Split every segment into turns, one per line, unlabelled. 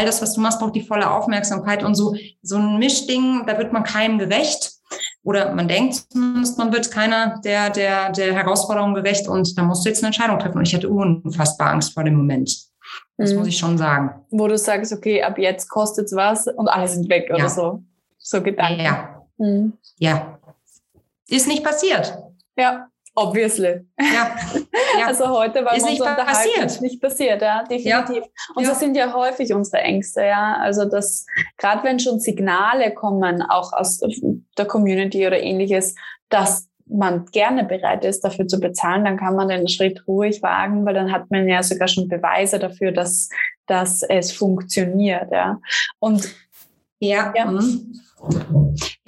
all das, was du machst, braucht die volle Aufmerksamkeit und so, so ein Mischding, da wird man keinem gerecht. Oder man denkt zumindest, man wird keiner der, der, der Herausforderung gerecht und da musst du jetzt eine Entscheidung treffen. Und ich hatte unfassbar Angst vor dem Moment. Das mhm. muss ich schon sagen.
Wo du sagst, okay, ab jetzt kostet es was und alle sind weg ja. oder so. So Gedanken.
Ja. Mhm. Ja. Ist nicht passiert.
Ja. Obviously. Ja. ja. Also heute war
es nicht passiert.
nicht passiert, ja, definitiv. Ja. Und ja. das sind ja häufig unsere Ängste, ja. Also das, gerade wenn schon Signale kommen, auch aus der Community oder ähnliches, dass man gerne bereit ist, dafür zu bezahlen, dann kann man den Schritt ruhig wagen, weil dann hat man ja sogar schon Beweise dafür, dass, dass es funktioniert, ja. Und
ja. ja.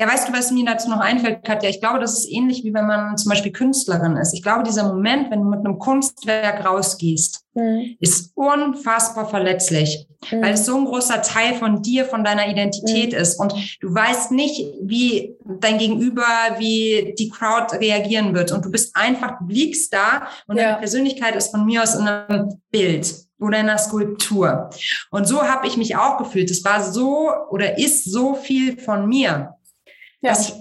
Ja, weißt du, was mir dazu noch einfällt, Katja? Ich glaube, das ist ähnlich wie wenn man zum Beispiel Künstlerin ist. Ich glaube, dieser Moment, wenn du mit einem Kunstwerk rausgehst, mhm. ist unfassbar verletzlich, mhm. weil es so ein großer Teil von dir, von deiner Identität mhm. ist. Und du weißt nicht, wie dein Gegenüber, wie die Crowd reagieren wird. Und du bist einfach, du liegst da und ja. deine Persönlichkeit ist von mir aus in einem Bild oder in einer Skulptur. Und so habe ich mich auch gefühlt. Es war so oder ist so viel von mir, ja. dass ich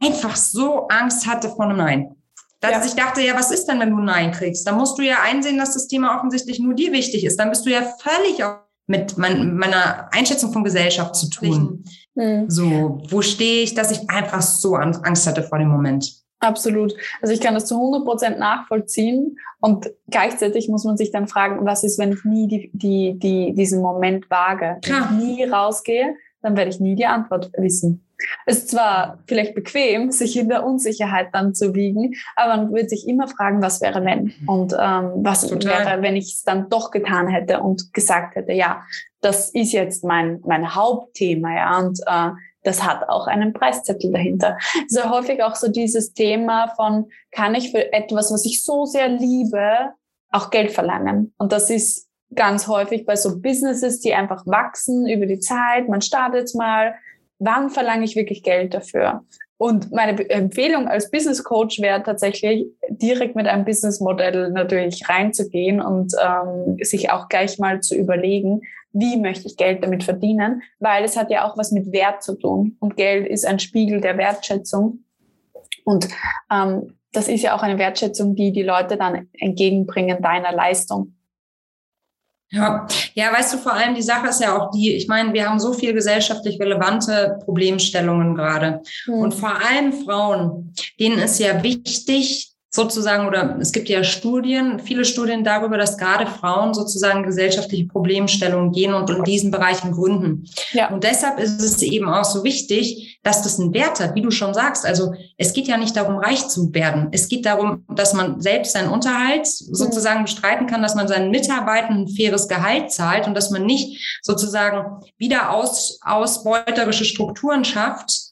einfach so Angst hatte vor einem Nein. Dass ja. ich dachte, ja, was ist denn, wenn du ein Nein kriegst? Da musst du ja einsehen, dass das Thema offensichtlich nur dir wichtig ist. Dann bist du ja völlig mit mein, meiner Einschätzung von Gesellschaft zu tun. Mhm. So, wo stehe ich, dass ich einfach so Angst hatte vor dem Moment?
Absolut. Also ich kann das zu 100 Prozent nachvollziehen und gleichzeitig muss man sich dann fragen, was ist, wenn ich nie die, die, die, diesen Moment wage? Wenn ich nie rausgehe, dann werde ich nie die Antwort wissen. Es ist zwar vielleicht bequem, sich in der Unsicherheit dann zu wiegen, aber man wird sich immer fragen, was wäre wenn und ähm, was Total. wäre, wenn ich es dann doch getan hätte und gesagt hätte, ja, das ist jetzt mein mein Hauptthema, ja und äh, das hat auch einen Preiszettel dahinter. Ja häufig auch so dieses Thema von, kann ich für etwas, was ich so sehr liebe, auch Geld verlangen? Und das ist ganz häufig bei so Businesses, die einfach wachsen über die Zeit. Man startet mal. Wann verlange ich wirklich Geld dafür? Und meine Empfehlung als Business Coach wäre tatsächlich, direkt mit einem Business Modell natürlich reinzugehen und ähm, sich auch gleich mal zu überlegen, wie möchte ich Geld damit verdienen, weil es hat ja auch was mit Wert zu tun und Geld ist ein Spiegel der Wertschätzung und ähm, das ist ja auch eine Wertschätzung, die die Leute dann entgegenbringen deiner Leistung.
Ja, ja, weißt du, vor allem die Sache ist ja auch die, ich meine, wir haben so viel gesellschaftlich relevante Problemstellungen gerade. Mhm. Und vor allem Frauen, denen ist ja wichtig, sozusagen, oder es gibt ja Studien, viele Studien darüber, dass gerade Frauen sozusagen gesellschaftliche Problemstellungen gehen und in diesen Bereichen gründen. Ja. Und deshalb ist es eben auch so wichtig, dass das einen Wert hat, wie du schon sagst. Also es geht ja nicht darum, reich zu werden. Es geht darum, dass man selbst seinen Unterhalt sozusagen bestreiten kann, dass man seinen Mitarbeitern ein faires Gehalt zahlt und dass man nicht sozusagen wieder aus, ausbeuterische Strukturen schafft,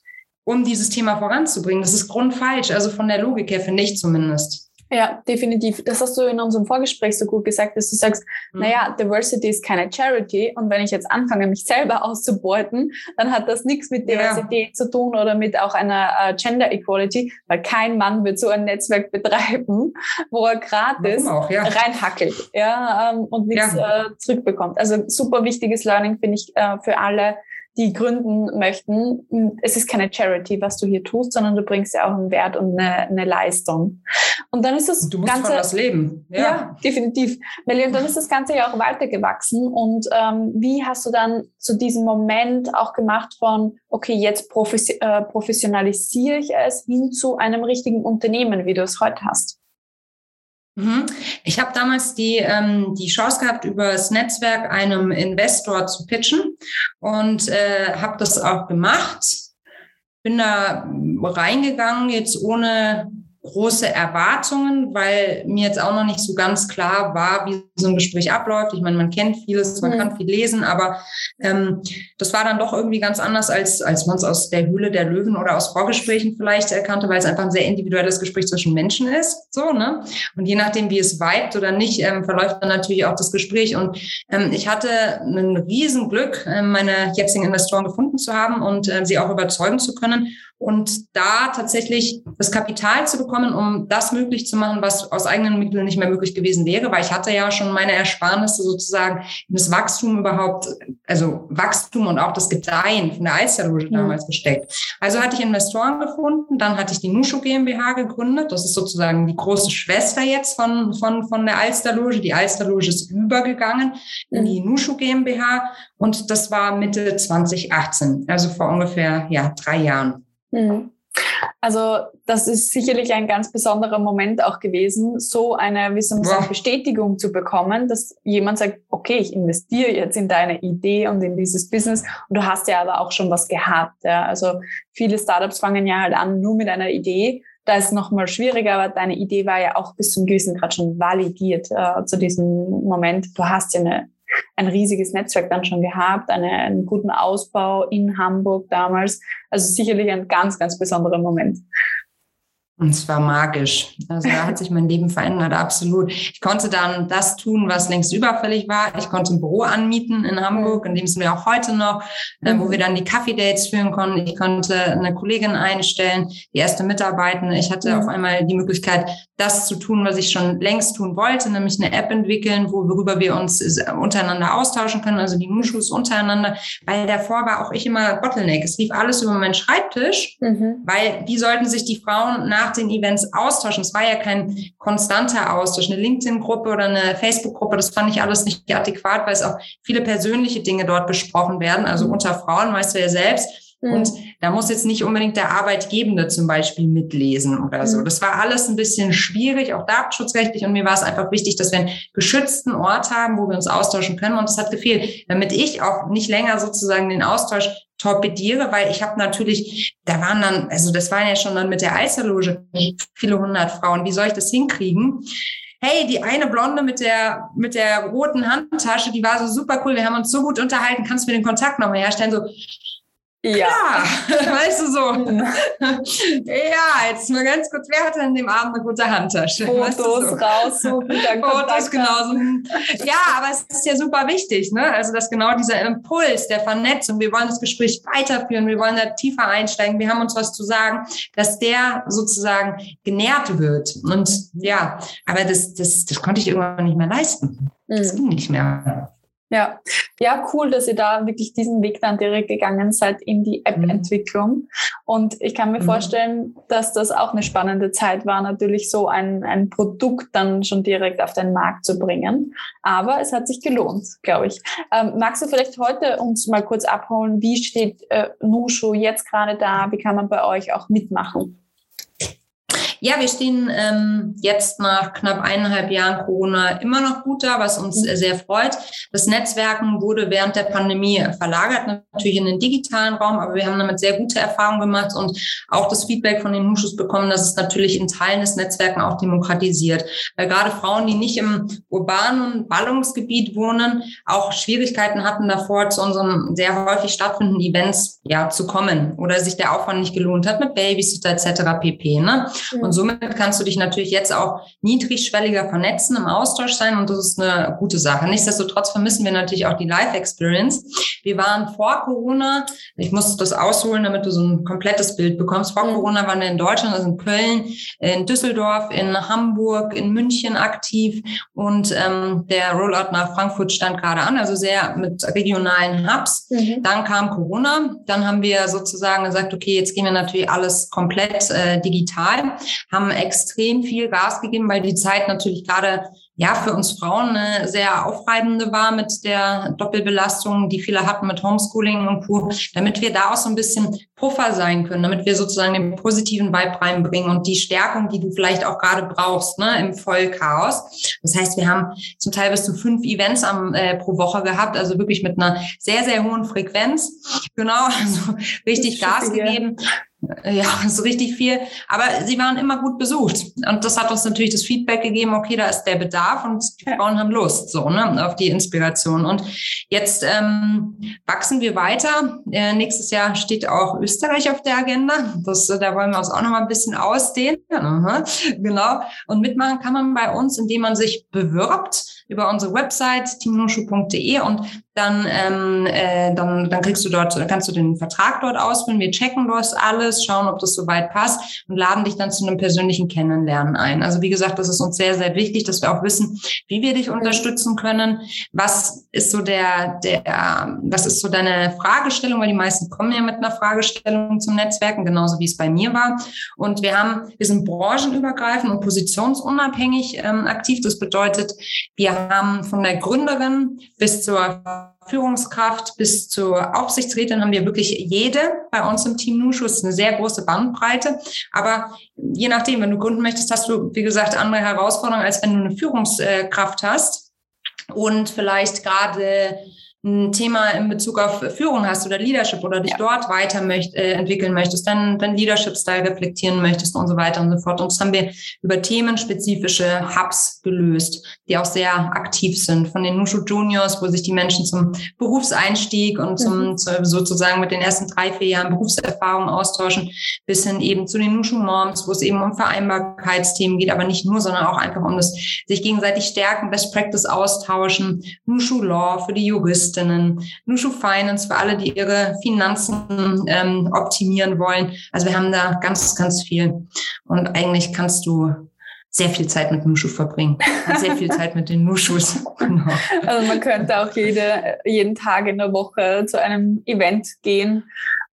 um dieses Thema voranzubringen. Das ist grundfalsch, also von der Logik her finde ich zumindest.
Ja, definitiv. Das hast du in unserem Vorgespräch so gut gesagt, dass du sagst, mhm. naja, Diversity ist keine Charity und wenn ich jetzt anfange, mich selber auszubeuten, dann hat das nichts mit Diversität ja. zu tun oder mit auch einer uh, Gender Equality, weil kein Mann wird so ein Netzwerk betreiben, wo er gratis ja. reinhackelt ja, ähm, und nichts ja. äh, zurückbekommt. Also super wichtiges Learning finde ich äh, für alle, die gründen möchten. Es ist keine Charity, was du hier tust, sondern du bringst ja auch einen Wert und eine, eine Leistung. Und dann ist das
du musst Ganze, von das leben.
Ja, ja definitiv. Und dann ist das Ganze ja auch weitergewachsen. Und ähm, wie hast du dann zu diesem Moment auch gemacht von, okay, jetzt profes äh, professionalisiere ich es hin zu einem richtigen Unternehmen, wie du es heute hast?
Mhm. Ich habe damals die, ähm, die Chance gehabt, über das Netzwerk einem Investor zu pitchen und äh, habe das auch gemacht. Bin da reingegangen, jetzt ohne große Erwartungen, weil mir jetzt auch noch nicht so ganz klar war, wie so ein Gespräch abläuft. Ich meine, man kennt vieles, man mhm. kann viel lesen, aber ähm, das war dann doch irgendwie ganz anders, als, als man es aus der Höhle der Löwen oder aus Vorgesprächen vielleicht erkannte, weil es einfach ein sehr individuelles Gespräch zwischen Menschen ist. So, ne? Und je nachdem, wie es weibt oder nicht, ähm, verläuft dann natürlich auch das Gespräch. Und ähm, ich hatte ein Riesenglück, äh, meine jetzigen Investoren gefunden zu haben und äh, sie auch überzeugen zu können. Und da tatsächlich das Kapital zu bekommen, um das möglich zu machen, was aus eigenen Mitteln nicht mehr möglich gewesen wäre, weil ich hatte ja schon meine Ersparnisse sozusagen in das Wachstum überhaupt, also Wachstum und auch das Gedeihen von der Alsterloge ja. damals gesteckt. Also hatte ich Investoren gefunden, dann hatte ich die Nushu GmbH gegründet. Das ist sozusagen die große Schwester jetzt von, von, von der Alsterloge. Die Alsterloge ist übergegangen in die Nushu GmbH und das war Mitte 2018, also vor ungefähr ja, drei Jahren. Mhm.
Also das ist sicherlich ein ganz besonderer Moment auch gewesen, so eine, wie soll man sagen, Bestätigung zu bekommen, dass jemand sagt, okay, ich investiere jetzt in deine Idee und in dieses Business und du hast ja aber auch schon was gehabt. Ja. Also viele Startups fangen ja halt an nur mit einer Idee. Da ist es nochmal schwieriger, aber deine Idee war ja auch bis zum gewissen Grad schon validiert äh, zu diesem Moment. Du hast ja eine ein riesiges Netzwerk dann schon gehabt, eine, einen guten Ausbau in Hamburg damals. Also sicherlich ein ganz, ganz besonderer Moment.
Und es war magisch. Also da hat sich mein Leben verändert, absolut. Ich konnte dann das tun, was längst überfällig war. Ich konnte ein Büro anmieten in Hamburg, in dem sind wir auch heute noch, äh, wo wir dann die Kaffee-Dates führen konnten. Ich konnte eine Kollegin einstellen, die erste Mitarbeitende. Ich hatte auf einmal die Möglichkeit, das zu tun, was ich schon längst tun wollte, nämlich eine App entwickeln, worüber wir uns untereinander austauschen können, also die Nushus untereinander. Weil davor war auch ich immer Bottleneck. Es lief alles über meinen Schreibtisch, mhm. weil wie sollten sich die Frauen nach nach den Events austauschen. Es war ja kein konstanter Austausch. Eine LinkedIn-Gruppe oder eine Facebook-Gruppe, das fand ich alles nicht adäquat, weil es auch viele persönliche Dinge dort besprochen werden. Also mhm. unter Frauen, weißt du ja selbst. Mhm. Und da muss jetzt nicht unbedingt der Arbeitgebende zum Beispiel mitlesen oder so. Mhm. Das war alles ein bisschen schwierig, auch datenschutzrechtlich. Und mir war es einfach wichtig, dass wir einen geschützten Ort haben, wo wir uns austauschen können. Und das hat gefehlt, damit ich auch nicht länger sozusagen den Austausch torpediere, weil ich habe natürlich, da waren dann, also das waren ja schon dann mit der Alsterloge viele hundert Frauen. Wie soll ich das hinkriegen? Hey, die eine Blonde mit der mit der roten Handtasche, die war so super cool. Wir haben uns so gut unterhalten. Kannst du mir den Kontakt nochmal herstellen? So, ja. Klar, weißt du so. ja, jetzt mal ganz kurz, wer hatte in dem Abend eine gute Handtasche?
Fotos weißt du so? raussuchen, dann
Fotos genauso. Ja, aber es ist ja super wichtig, ne? Also, dass genau dieser Impuls der Vernetzung, wir wollen das Gespräch weiterführen, wir wollen da tiefer einsteigen, wir haben uns was zu sagen, dass der sozusagen genährt wird. Und ja, aber das, das, das konnte ich irgendwann nicht mehr leisten. Das mhm. ging nicht mehr.
Ja, ja, cool, dass ihr da wirklich diesen Weg dann direkt gegangen seid in die App-Entwicklung. Mhm. Und ich kann mir mhm. vorstellen, dass das auch eine spannende Zeit war, natürlich so ein, ein Produkt dann schon direkt auf den Markt zu bringen. Aber es hat sich gelohnt, glaube ich. Ähm, magst du vielleicht heute uns mal kurz abholen, wie steht äh, Nushu jetzt gerade da? Wie kann man bei euch auch mitmachen?
Ja, wir stehen ähm, jetzt nach knapp eineinhalb Jahren Corona immer noch gut da, was uns mhm. sehr freut. Das Netzwerken wurde während der Pandemie verlagert, natürlich in den digitalen Raum, aber wir haben damit sehr gute Erfahrungen gemacht und auch das Feedback von den Huschus bekommen, dass es natürlich in Teilen des Netzwerken auch demokratisiert. Weil gerade Frauen, die nicht im urbanen Ballungsgebiet wohnen, auch Schwierigkeiten hatten davor, zu unseren sehr häufig stattfindenden Events ja zu kommen oder sich der Aufwand nicht gelohnt hat mit Babysitter etc. pp. Ne? Mhm. Und somit kannst du dich natürlich jetzt auch niedrigschwelliger vernetzen, im Austausch sein und das ist eine gute Sache. Nichtsdestotrotz vermissen wir natürlich auch die Live-Experience. Wir waren vor Corona, ich muss das ausholen, damit du so ein komplettes Bild bekommst. Vor mhm. Corona waren wir in Deutschland, also in Köln, in Düsseldorf, in Hamburg, in München aktiv und ähm, der Rollout nach Frankfurt stand gerade an, also sehr mit regionalen Hubs. Mhm. Dann kam Corona, dann haben wir sozusagen gesagt, okay, jetzt gehen wir natürlich alles komplett äh, digital haben extrem viel Gas gegeben, weil die Zeit natürlich gerade ja für uns Frauen eine sehr aufreibende war mit der Doppelbelastung, die viele hatten mit Homeschooling und Co., damit wir da auch so ein bisschen Puffer sein können, damit wir sozusagen den positiven Vibe reinbringen und die Stärkung, die du vielleicht auch gerade brauchst, ne, im Vollchaos. Das heißt, wir haben zum Teil bis zu fünf Events am, äh, pro Woche gehabt, also wirklich mit einer sehr, sehr hohen Frequenz. Genau, also richtig Gas gegeben. Ja, so richtig viel. Aber sie waren immer gut besucht. Und das hat uns natürlich das Feedback gegeben, okay, da ist der Bedarf und die Frauen haben Lust, so, ne, auf die Inspiration. Und jetzt ähm, wachsen wir weiter. Äh, nächstes Jahr steht auch Österreich auf der Agenda. Das, äh, da wollen wir uns auch noch mal ein bisschen ausdehnen. Aha, genau. Und mitmachen kann man bei uns, indem man sich bewirbt über unsere Website teamnoshu.de und dann, ähm, äh, dann, dann kriegst du dort, kannst du den Vertrag dort ausfüllen. Wir checken dort alles, schauen, ob das soweit passt und laden dich dann zu einem persönlichen Kennenlernen ein. Also wie gesagt, das ist uns sehr, sehr wichtig, dass wir auch wissen, wie wir dich unterstützen können. Was ist so der, der, was ist so deine Fragestellung? Weil die meisten kommen ja mit einer Fragestellung zum Netzwerken, genauso wie es bei mir war. Und wir haben, wir sind branchenübergreifend und positionsunabhängig ähm, aktiv. Das bedeutet, wir haben von der Gründerin bis zur Führungskraft bis zur Aufsichtsrätin haben wir wirklich jede bei uns im Team Nushu. ist eine sehr große Bandbreite. Aber je nachdem, wenn du gründen möchtest, hast du, wie gesagt, andere Herausforderungen, als wenn du eine Führungskraft hast und vielleicht gerade ein Thema in Bezug auf Führung hast oder Leadership oder dich ja. dort weiter möcht, äh, entwickeln möchtest, dann dein Leadership-Style reflektieren möchtest und so weiter und so fort. Und das haben wir über themenspezifische Hubs gelöst, die auch sehr aktiv sind. Von den Nushu Juniors, wo sich die Menschen zum Berufseinstieg und zum mhm. zu, sozusagen mit den ersten drei, vier Jahren Berufserfahrung austauschen, bis hin eben zu den Nushu Moms, wo es eben um Vereinbarkeitsthemen geht, aber nicht nur, sondern auch einfach um das sich gegenseitig stärken, Best Practice austauschen, Nushu Law für die Juristen, Juristinnen, Nushu Finance für alle, die ihre Finanzen ähm, optimieren wollen. Also wir haben da ganz, ganz viel. Und eigentlich kannst du sehr viel Zeit mit Nushu verbringen sehr viel Zeit mit den Nushus.
Genau. Also man könnte auch jede, jeden Tag in der Woche zu einem Event gehen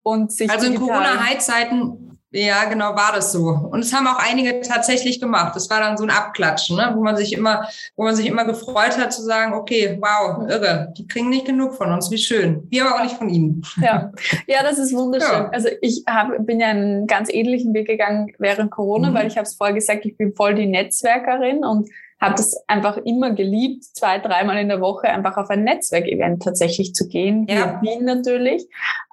und sich.
Also in Corona-High-Zeiten ja, genau war das so. Und es haben auch einige tatsächlich gemacht. Das war dann so ein Abklatschen, ne? wo man sich immer, wo man sich immer gefreut hat zu sagen, okay, wow, irre, die kriegen nicht genug von uns, wie schön. Wir aber auch nicht von ihnen.
Ja, ja das ist wunderschön. Ja. Also ich hab, bin ja einen ganz ähnlichen Weg gegangen während Corona, mhm. weil ich habe es vorher gesagt, ich bin voll die Netzwerkerin und habe das einfach immer geliebt, zwei, dreimal in der Woche einfach auf ein Netzwerkevent tatsächlich zu gehen, ja. Wien natürlich.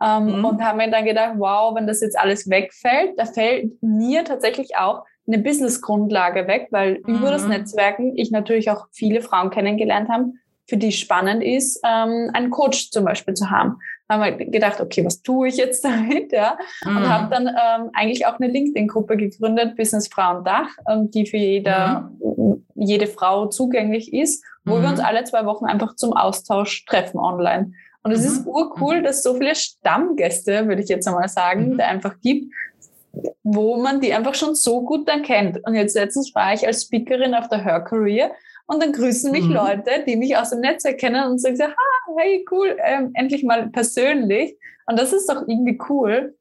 Ähm, mhm. Und habe mir dann gedacht, wow, wenn das jetzt alles wegfällt, da fällt mir tatsächlich auch eine Business-Grundlage weg, weil mhm. über das mhm. Netzwerken ich natürlich auch viele Frauen kennengelernt habe, für die spannend ist, ähm, einen Coach zum Beispiel zu haben haben wir gedacht, okay, was tue ich jetzt damit? Ja? Mhm. Und habe dann ähm, eigentlich auch eine LinkedIn-Gruppe gegründet, Business Frauen Dach, ähm, die für jeder, mhm. jede Frau zugänglich ist, wo mhm. wir uns alle zwei Wochen einfach zum Austausch treffen online. Und es ist mhm. urcool, mhm. dass es so viele Stammgäste, würde ich jetzt einmal sagen, mhm. da einfach gibt, wo man die einfach schon so gut dann kennt. Und jetzt letztens war ich als Speakerin auf der Her Career und dann grüßen mich mhm. Leute, die mich aus dem Netzwerk kennen und sagen, ah, hey, cool, ähm, endlich mal persönlich. Und das ist doch irgendwie cool,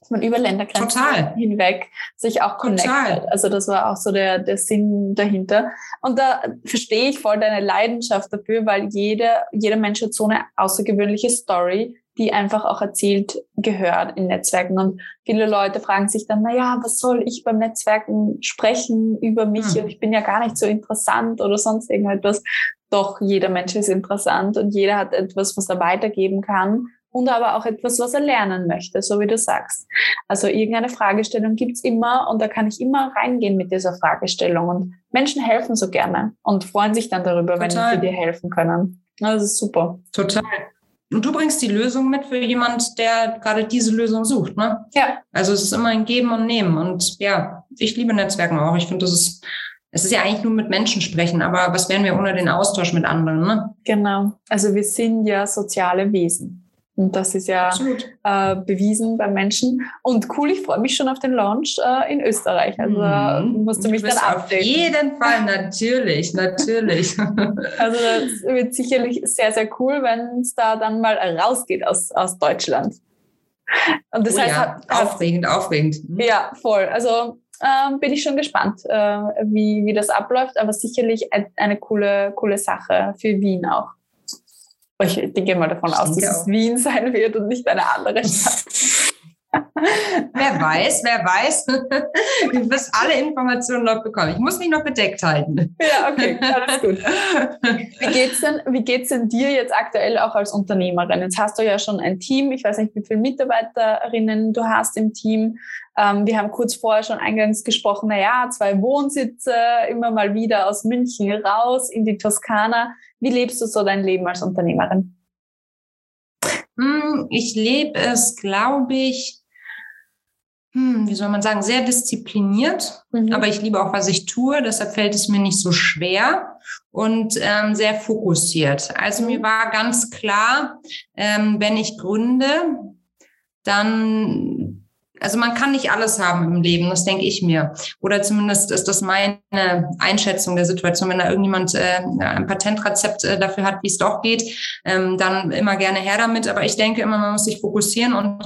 dass man über Ländergrenzen Total. hinweg sich auch connectet. Total. Also das war auch so der, der Sinn dahinter. Und da verstehe ich voll deine Leidenschaft dafür, weil jeder, jeder Mensch hat so eine außergewöhnliche Story, die einfach auch erzählt gehört in Netzwerken. Und viele Leute fragen sich dann, na ja, was soll ich beim Netzwerken sprechen über mich? Hm. Und ich bin ja gar nicht so interessant oder sonst irgendetwas. Doch jeder Mensch ist interessant und jeder hat etwas, was er weitergeben kann und aber auch etwas, was er lernen möchte, so wie du sagst. Also irgendeine Fragestellung gibt's immer und da kann ich immer reingehen mit dieser Fragestellung. Und Menschen helfen so gerne und freuen sich dann darüber, Total. wenn sie dir helfen können. Das ist super.
Total. Und du bringst die Lösung mit für jemand, der gerade diese Lösung sucht, ne?
Ja.
Also es ist immer ein Geben und Nehmen. Und ja, ich liebe Netzwerken auch. Ich finde, das ist, es ist ja eigentlich nur mit Menschen sprechen, aber was wären wir ohne den Austausch mit anderen, ne?
Genau. Also wir sind ja soziale Wesen. Und das ist ja äh, bewiesen bei Menschen. Und cool, ich freue mich schon auf den Launch äh, in Österreich. Also mhm. musst du mich du dann
updaten. Auf jeden Fall, natürlich, natürlich.
Also das wird sicherlich sehr, sehr cool, wenn es da dann mal rausgeht aus, aus Deutschland.
Und das oh, heißt, ja. hat, aufregend, aufregend.
Mhm. Ja, voll. Also ähm, bin ich schon gespannt, äh, wie, wie das abläuft, aber sicherlich eine coole, coole Sache für Wien auch. Ich denke mal davon aus, dass es Wien sein wird und nicht eine andere Stadt.
wer weiß, wer weiß. Du wirst alle Informationen noch bekommen. Ich muss mich noch bedeckt halten.
Ja, okay, alles gut. Wie geht's denn, wie geht's denn dir jetzt aktuell auch als Unternehmerin? Jetzt hast du ja schon ein Team. Ich weiß nicht, wie viele Mitarbeiterinnen du hast im Team. Ähm, wir haben kurz vorher schon eingangs gesprochen, na ja, zwei Wohnsitze, immer mal wieder aus München raus in die Toskana. Wie lebst du so dein Leben als Unternehmerin?
Hm, ich lebe es, glaube ich, hm, wie soll man sagen, sehr diszipliniert. Mhm. Aber ich liebe auch, was ich tue. Deshalb fällt es mir nicht so schwer. und ähm, sehr fokussiert. Also mir war ganz klar, ähm, wenn ich gründe, dann also man kann nicht alles haben im Leben, das denke ich mir. Oder zumindest ist das meine Einschätzung der Situation. Wenn da irgendjemand äh, ein Patentrezept äh, dafür hat, wie es doch geht, ähm, dann immer gerne her damit. Aber ich denke immer, man muss sich fokussieren. Und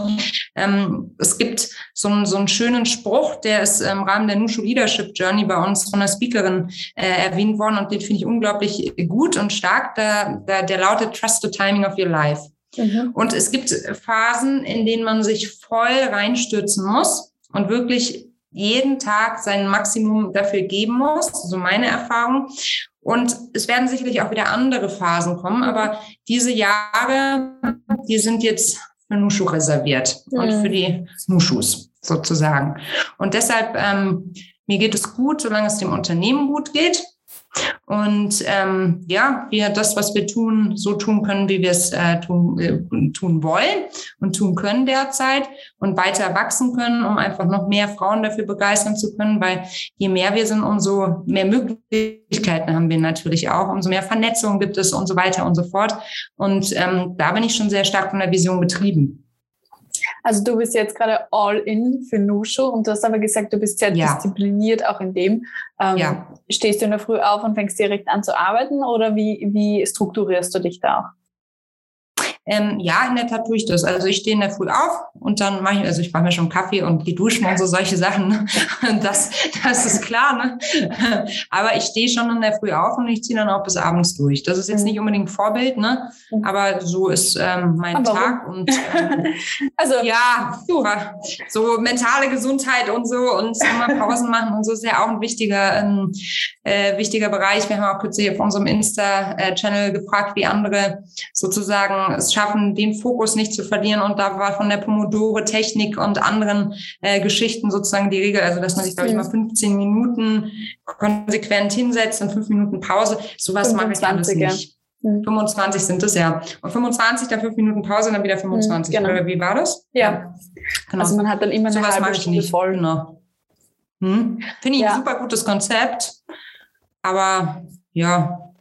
ähm, es gibt so, einen so einen schönen Spruch, der ist im Rahmen der Nushu Leadership Journey bei uns von einer Speakerin äh, erwähnt worden. Und den finde ich unglaublich gut und stark. Da, da, der lautet, Trust the timing of your life. Mhm. Und es gibt Phasen, in denen man sich voll reinstürzen muss und wirklich jeden Tag sein Maximum dafür geben muss, so meine Erfahrung. Und es werden sicherlich auch wieder andere Phasen kommen, aber diese Jahre, die sind jetzt für Nushu reserviert mhm. und für die Nushus sozusagen. Und deshalb, ähm, mir geht es gut, solange es dem Unternehmen gut geht. Und ähm, ja, wir das, was wir tun, so tun können, wie wir es äh, tun, äh, tun wollen und tun können derzeit und weiter wachsen können, um einfach noch mehr Frauen dafür begeistern zu können, weil je mehr wir sind, umso mehr Möglichkeiten haben wir natürlich auch, umso mehr Vernetzung gibt es und so weiter und so fort. Und ähm, da bin ich schon sehr stark von der Vision betrieben.
Also du bist jetzt gerade all in für Nushu und du hast aber gesagt, du bist sehr ja. diszipliniert auch in dem. Ähm, ja. Stehst du in der Früh auf und fängst direkt an zu arbeiten oder wie, wie strukturierst du dich da auch?
Ähm, ja, in der Tat tue ich das. Also ich stehe in der Früh auf und dann mache ich, also ich mache mir schon Kaffee und gehe duschen und so solche Sachen. Ne? Das, das ist klar. Ne? Aber ich stehe schon in der Früh auf und ich ziehe dann auch bis abends durch. Das ist jetzt mhm. nicht unbedingt Vorbild, ne? Mhm. aber so ist ähm, mein aber Tag. Und ähm, also ja, so mentale Gesundheit und so und immer Pausen machen und so ist ja auch ein wichtiger, ähm, äh, wichtiger Bereich. Wir haben auch kürzlich auf unserem Insta-Channel gefragt, wie andere sozusagen es schaffen, den Fokus nicht zu verlieren. Und da war von der Pomodore-Technik und anderen äh, Geschichten sozusagen die Regel, also dass man sich, glaube ich, mal 15 Minuten konsequent hinsetzt und fünf Minuten Pause. Sowas mache ich alles nicht. 25 hm. sind es ja. Und 25, dann fünf Minuten Pause, dann wieder 25. Hm, genau. Oder wie war das?
Ja. Genau. Also man hat dann immer eine
Sowas halbe Stunde voll. Genau. Hm? Finde ich ja. ein super gutes Konzept. Aber ja,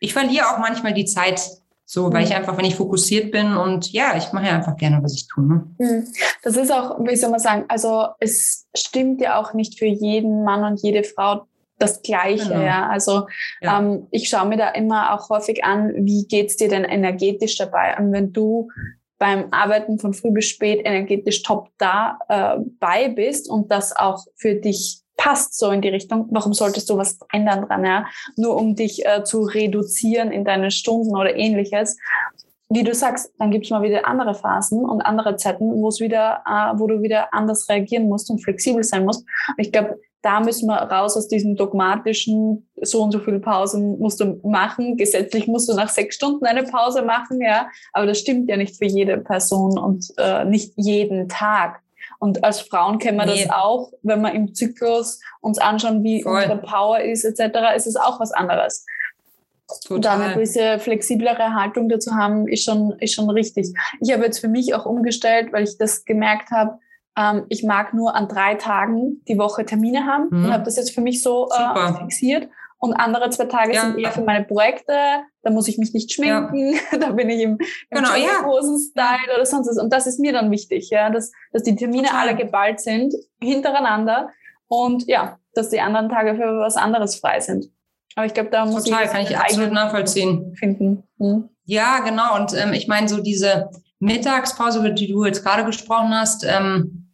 ich verliere auch manchmal die Zeit so, weil ich mhm. einfach, wenn ich fokussiert bin und ja, ich mache ja einfach gerne, was ich tue. Ne?
Mhm. Das ist auch, wie soll man sagen, also es stimmt ja auch nicht für jeden Mann und jede Frau das Gleiche. Genau. Ja. Also ja. Ähm, ich schaue mir da immer auch häufig an, wie geht's dir denn energetisch dabei? Und wenn du beim Arbeiten von früh bis spät energetisch top da äh, bei bist und das auch für dich passt so in die Richtung, warum solltest du was ändern dran, ja? Nur um dich äh, zu reduzieren in deinen Stunden oder ähnliches. Wie du sagst, dann gibt es mal wieder andere Phasen und andere Zeiten, wo es wieder, äh, wo du wieder anders reagieren musst und flexibel sein musst. Und ich glaube, da müssen wir raus aus diesem dogmatischen, so und so viele Pausen musst du machen. Gesetzlich musst du nach sechs Stunden eine Pause machen, ja. Aber das stimmt ja nicht für jede Person und äh, nicht jeden Tag. Und als Frauen kennen wir nee. das auch, wenn wir im Zyklus uns anschauen, wie Voll. unsere Power ist, etc., ist es auch was anderes. Total. Da eine gewisse flexiblere Haltung dazu haben, ist schon, ist schon richtig. Ich habe jetzt für mich auch umgestellt, weil ich das gemerkt habe, ähm, ich mag nur an drei Tagen die Woche Termine haben mhm. und habe das jetzt für mich so äh, fixiert. Und andere zwei Tage ja. sind eher für meine Projekte. Da muss ich mich nicht schminken. Ja. Da bin ich im, im genau. Style oder sonst was. Und das ist mir dann wichtig, ja, dass, dass die Termine Total. alle geballt sind, hintereinander. Und ja, dass die anderen Tage für was anderes frei sind. Aber ich glaube, da muss
Total, ich kann ich absolut nachvollziehen.
Finden. Hm.
Ja, genau. Und ähm, ich meine, so diese Mittagspause, über die du jetzt gerade gesprochen hast, ähm,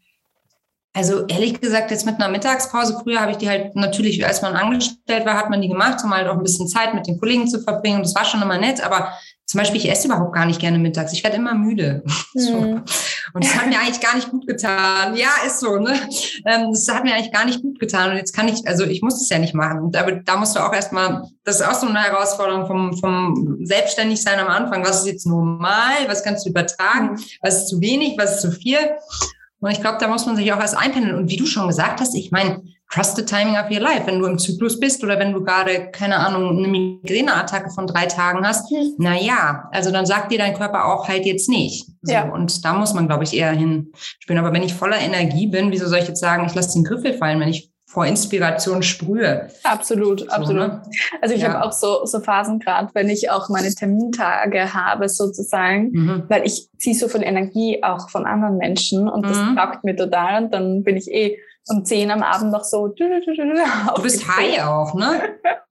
also ehrlich gesagt, jetzt mit einer Mittagspause, früher habe ich die halt natürlich, als man angestellt war, hat man die gemacht, um halt auch ein bisschen Zeit mit den Kollegen zu verbringen. Und das war schon immer nett, aber zum Beispiel, ich esse überhaupt gar nicht gerne mittags. Ich werde immer müde. Mhm. So. Und das hat mir eigentlich gar nicht gut getan. Ja, ist so, ne? Ähm, das hat mir eigentlich gar nicht gut getan. Und jetzt kann ich, also ich muss das ja nicht machen. Aber da musst du auch erstmal, das ist auch so eine Herausforderung vom, vom Selbstständigsein am Anfang. Was ist jetzt normal? Was kannst du übertragen? Mhm. Was ist zu wenig? Was ist zu viel? Und ich glaube, da muss man sich auch erst einpendeln. Und wie du schon gesagt hast, ich meine, trust the timing of your life. Wenn du im Zyklus bist oder wenn du gerade, keine Ahnung, eine Migräneattacke von drei Tagen hast, mhm. na ja, also dann sagt dir dein Körper auch halt jetzt nicht. So, ja. Und da muss man, glaube ich, eher hinspielen. Aber wenn ich voller Energie bin, wieso soll ich jetzt sagen, ich lasse den Griffel fallen, wenn ich vor Inspiration sprühe.
Absolut, so, absolut. Ne? Also ich ja. habe auch so, so Phasen gerade, wenn ich auch meine Termintage habe sozusagen, mhm. weil ich ziehe so viel Energie auch von anderen Menschen und das mhm. taugt mir total und dann bin ich eh um zehn am Abend noch so. Du,
du bist high auch, ne?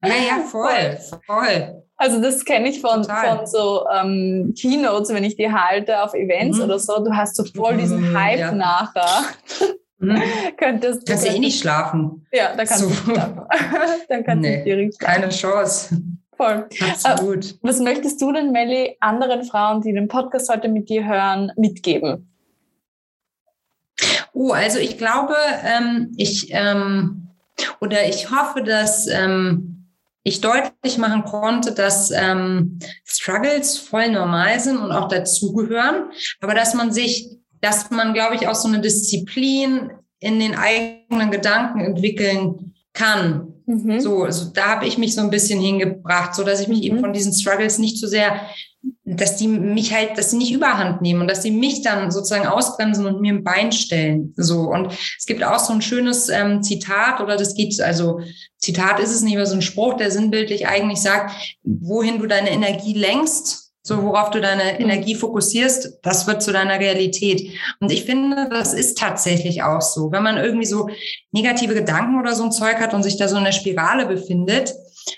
Ja, ja, voll, voll.
Also das kenne ich von, von so ähm, Keynotes, wenn ich die halte auf Events mhm. oder so. Du hast so voll diesen mhm, Hype ja. nachher.
Mhm. könntest, kannst du eh nicht schlafen.
Ja, da kannst so. du schlafen.
Dann kannst nee, du direkt schlafen. Keine Chance.
Voll. Absolut. Äh, was möchtest du denn, Melli, anderen Frauen, die den Podcast heute mit dir hören, mitgeben?
Oh, also ich glaube, ähm, ich ähm, oder ich hoffe, dass ähm, ich deutlich machen konnte, dass ähm, Struggles voll normal sind und auch dazugehören, aber dass man sich, dass man, glaube ich, auch so eine Disziplin in den eigenen Gedanken entwickeln kann. Mhm. So, also da habe ich mich so ein bisschen hingebracht, so dass ich mich mhm. eben von diesen Struggles nicht so sehr dass die mich halt, dass sie nicht überhand nehmen und dass sie mich dann sozusagen ausbremsen und mir ein Bein stellen. So. Und es gibt auch so ein schönes ähm, Zitat oder das geht, also Zitat ist es nicht, aber so ein Spruch, der sinnbildlich eigentlich sagt, wohin du deine Energie lenkst, so worauf du deine mhm. Energie fokussierst, das wird zu deiner Realität. Und ich finde, das ist tatsächlich auch so. Wenn man irgendwie so negative Gedanken oder so ein Zeug hat und sich da so in der Spirale befindet,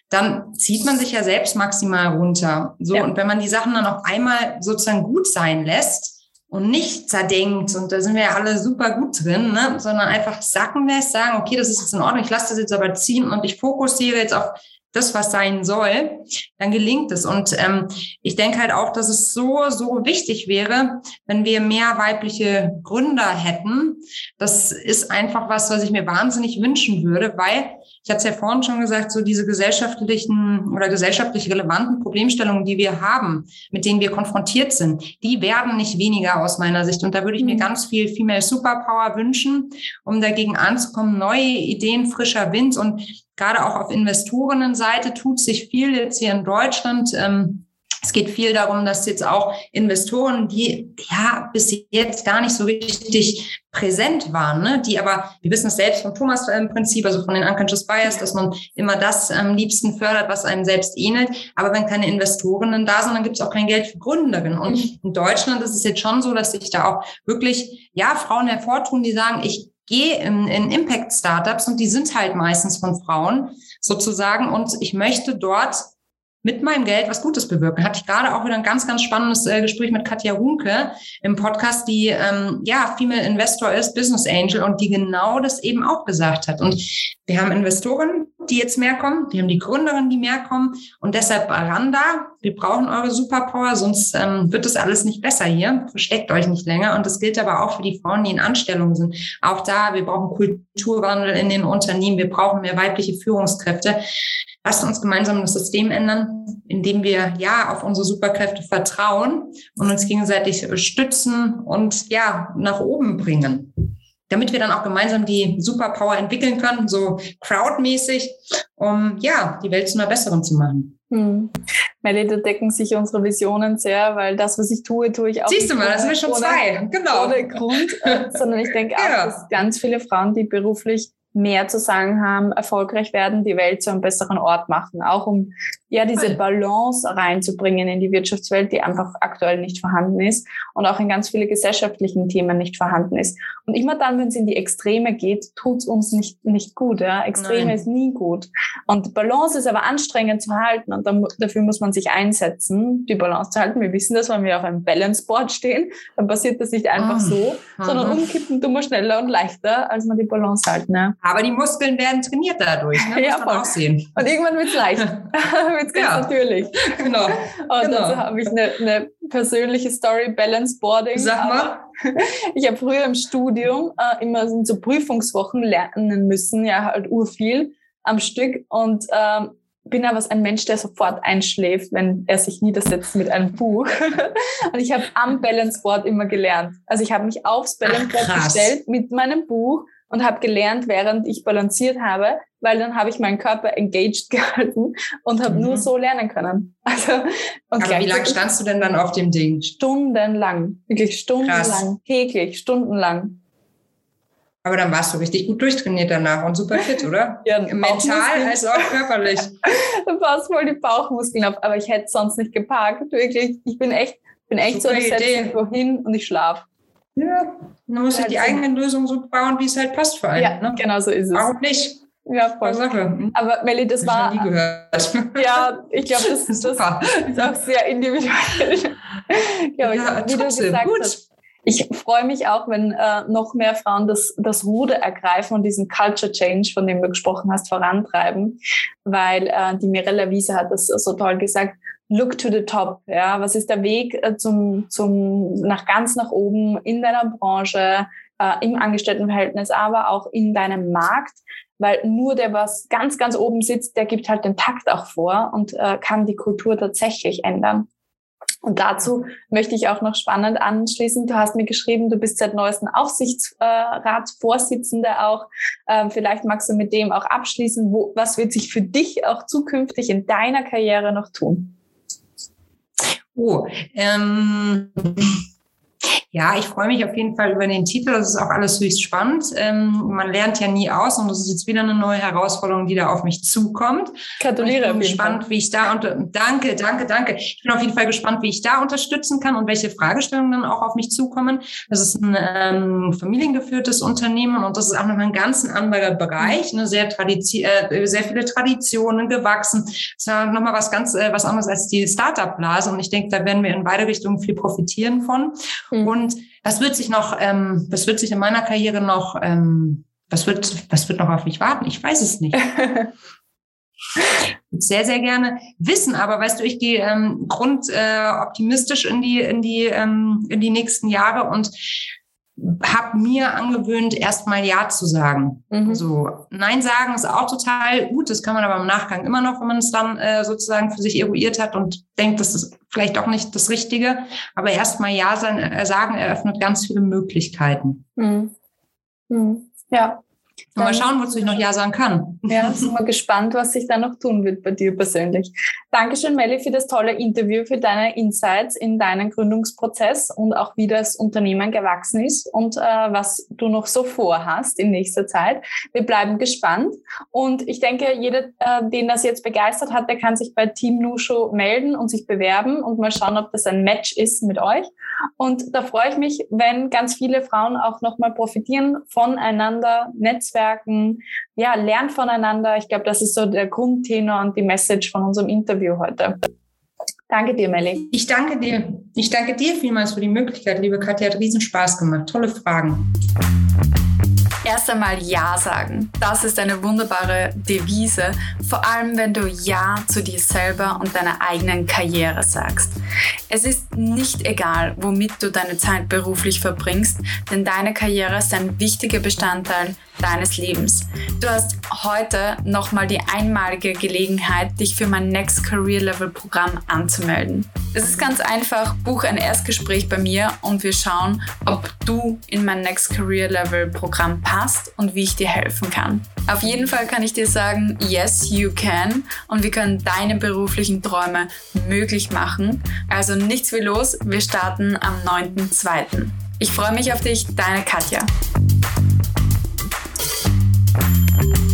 dann zieht man sich ja selbst maximal runter. So, ja. und wenn man die Sachen dann auf einmal sozusagen gut sein lässt und nicht zerdenkt, und da sind wir ja alle super gut drin, ne, sondern einfach sacken lässt, sagen, okay, das ist jetzt in Ordnung, ich lasse das jetzt aber ziehen und ich fokussiere jetzt auf das, was sein soll, dann gelingt es. Und ähm, ich denke halt auch, dass es so, so wichtig wäre, wenn wir mehr weibliche Gründer hätten. Das ist einfach was, was ich mir wahnsinnig wünschen würde, weil ich hatte es ja vorhin schon gesagt, so diese gesellschaftlichen oder gesellschaftlich relevanten Problemstellungen, die wir haben, mit denen wir konfrontiert sind, die werden nicht weniger aus meiner Sicht. Und da würde ich mir mhm. ganz viel Female Superpower wünschen, um dagegen anzukommen, neue Ideen, frischer Wind und gerade auch auf Investorinnenseite tut sich viel jetzt hier in Deutschland. Ähm, es geht viel darum, dass jetzt auch Investoren, die ja bis jetzt gar nicht so richtig präsent waren, ne? die aber, wir wissen es selbst vom Thomas im Prinzip, also von den Unconscious Bias, dass man immer das am liebsten fördert, was einem selbst ähnelt. Aber wenn keine Investorinnen da sind, dann gibt es auch kein Geld für Gründerinnen. Und mhm. in Deutschland ist es jetzt schon so, dass sich da auch wirklich, ja, Frauen hervortun, die sagen, ich gehe in, in Impact-Startups und die sind halt meistens von Frauen sozusagen und ich möchte dort mit meinem Geld was Gutes bewirken. Hatte ich gerade auch wieder ein ganz, ganz spannendes äh, Gespräch mit Katja Runke im Podcast, die ähm, ja Female Investor ist, Business Angel und die genau das eben auch gesagt hat. Und wir haben Investoren, die jetzt mehr kommen, wir haben die Gründerinnen, die mehr kommen und deshalb Aranda, wir brauchen eure Superpower, sonst ähm, wird das alles nicht besser hier. Versteckt euch nicht länger. Und das gilt aber auch für die Frauen, die in Anstellungen sind. Auch da, wir brauchen Kulturwandel in den Unternehmen, wir brauchen mehr weibliche Führungskräfte. Lasst uns gemeinsam das System ändern, indem wir ja auf unsere Superkräfte vertrauen und uns gegenseitig stützen und ja nach oben bringen. Damit wir dann auch gemeinsam die Superpower entwickeln können, so crowdmäßig, um ja die Welt zu einer besseren zu machen. Hm.
Melly, da decken sich unsere Visionen sehr, weil das, was ich tue, tue ich auch.
Siehst du mal, das sind wir schon ohne, zwei. Genau.
Ohne Grund, äh, sondern ich denke auch, ja. dass ganz viele Frauen, die beruflich mehr zu sagen haben, erfolgreich werden, die Welt zu einem besseren Ort machen. Auch um ja diese Balance reinzubringen in die Wirtschaftswelt, die einfach aktuell nicht vorhanden ist und auch in ganz viele gesellschaftlichen Themen nicht vorhanden ist. Und immer dann, wenn es in die Extreme geht, tut es uns nicht, nicht gut. Ja? Extreme Nein. ist nie gut. Und Balance ist aber anstrengend zu halten und dann, dafür muss man sich einsetzen, die Balance zu halten. Wir wissen das, wenn wir auf einem Balance-Board stehen, dann passiert das nicht einfach oh. so, sondern umkippen tun wir schneller und leichter, als man die Balance halten. Ja?
Aber die Muskeln werden trainiert dadurch. Ne? ja,
voll. auch sehen. Und irgendwann wird es leicht. wird es ganz ja. natürlich. Genau. Und genau. dazu habe ich eine, eine persönliche Story, Balance Boarding.
Sag mal.
ich habe früher im Studium äh, immer so Prüfungswochen lernen müssen, ja, halt urviel am Stück. Und ähm, bin aber ein Mensch, der sofort einschläft, wenn er sich niedersetzt mit einem Buch. und ich habe am Balance Board immer gelernt. Also ich habe mich aufs Balance Board gestellt mit meinem Buch und habe gelernt, während ich balanciert habe, weil dann habe ich meinen Körper engaged gehalten und habe mhm. nur so lernen können. Also,
und Aber wie lange standst du denn dann auf dem Ding?
Stundenlang, wirklich stundenlang, Krass. täglich, stundenlang.
Aber dann warst du richtig gut durchtrainiert danach und super fit, oder? ja, Mental als auch körperlich.
du baust voll die Bauchmuskeln auf, aber ich hätte sonst nicht geparkt. Wirklich, ich bin echt, bin echt super so, ich setze mich wohin und ich schlafe.
Ja, man muss sich die eigene Lösung so bauen, wie es halt passt für einen. Ja,
ne? genau so ist es.
Warum nicht?
Ja, voll. Sache. Hm? Aber Melli, das war.
Ich nie gehört.
Ja, ich glaube, das, das, ist auch sehr individuell. ja, ja wie trotzdem, du gesagt gut. Hast, ich freue mich auch, wenn äh, noch mehr Frauen das, das Ruder ergreifen und diesen Culture Change, von dem du gesprochen hast, vorantreiben, weil äh, die Mirella Wiese hat das so toll gesagt. Look to the top. Ja, was ist der Weg äh, zum, zum nach ganz nach oben in deiner Branche, äh, im Angestelltenverhältnis, aber auch in deinem Markt? Weil nur der, was ganz, ganz oben sitzt, der gibt halt den Takt auch vor und äh, kann die Kultur tatsächlich ändern. Und dazu möchte ich auch noch spannend anschließen. Du hast mir geschrieben, du bist seit neuestem Aufsichtsratsvorsitzende auch. Ähm, vielleicht magst du mit dem auch abschließen. Wo, was wird sich für dich auch zukünftig in deiner Karriere noch tun?
Oh, ähm, ja, ich freue mich auf jeden Fall über den Titel. Das ist auch alles höchst spannend. Ähm, man lernt ja nie aus und das ist jetzt wieder eine neue Herausforderung, die da auf mich zukommt.
Gratuliere.
Ich bin gespannt, wie ich da unter danke, danke, danke. Ich bin auf jeden Fall gespannt, wie ich da unterstützen kann und welche Fragestellungen dann auch auf mich zukommen. Das ist ein ähm, familiengeführtes Unternehmen und das ist auch nochmal ein ganz anderer Bereich, ne, sehr tradition, äh, sehr viele Traditionen gewachsen. Das ist ja nochmal was ganz äh, was anderes als die Startup-Blase und ich denke, da werden wir in beide Richtungen viel profitieren von. Mhm. Und was wird sich noch, ähm, was wird sich in meiner Karriere noch, ähm, was wird, was wird noch auf mich warten? Ich weiß es nicht. sehr, sehr gerne wissen, aber weißt du, ich gehe ähm, grundoptimistisch äh, in die, in die, ähm, in die nächsten Jahre und habe mir angewöhnt, erstmal Ja zu sagen. Mhm. So Nein sagen ist auch total gut. Das kann man aber im Nachgang immer noch, wenn man es dann äh, sozusagen für sich eruiert hat und denkt, das ist vielleicht auch nicht das Richtige. Aber erstmal Ja äh, sagen eröffnet ganz viele Möglichkeiten. Mhm.
Mhm. Ja,
Mal schauen, wozu ich noch Ja sagen kann.
Ja, sind wir gespannt, was sich da noch tun wird bei dir persönlich. Dankeschön, Melli, für das tolle Interview, für deine Insights in deinen Gründungsprozess und auch wie das Unternehmen gewachsen ist und äh, was du noch so vorhast in nächster Zeit. Wir bleiben gespannt und ich denke, jeder, äh, den das jetzt begeistert hat, der kann sich bei Team Nusho melden und sich bewerben und mal schauen, ob das ein Match ist mit euch. Und da freue ich mich, wenn ganz viele Frauen auch nochmal profitieren voneinander, Netzwerk Netzwerken, ja, lernt voneinander. Ich glaube, das ist so der Grundtenor und die Message von unserem Interview heute. Danke dir, Melly.
Ich danke dir. Ich danke dir vielmals für die Möglichkeit, liebe Katja. Hat riesen Spaß gemacht. Tolle Fragen.
Erst einmal Ja sagen. Das ist eine wunderbare Devise, vor allem wenn du Ja zu dir selber und deiner eigenen Karriere sagst. Es ist nicht egal, womit du deine Zeit beruflich verbringst, denn deine Karriere ist ein wichtiger Bestandteil deines Lebens. Du hast heute nochmal die einmalige Gelegenheit, dich für mein Next Career Level Programm anzumelden. Es ist ganz einfach, buch ein Erstgespräch bei mir und wir schauen, ob du in mein Next Career Level Programm passt und wie ich dir helfen kann. Auf jeden Fall kann ich dir sagen, yes, you can und wir können deine beruflichen Träume möglich machen. Also nichts wie los, wir starten am 9.2. Ich freue mich auf dich, deine Katja. Thank you.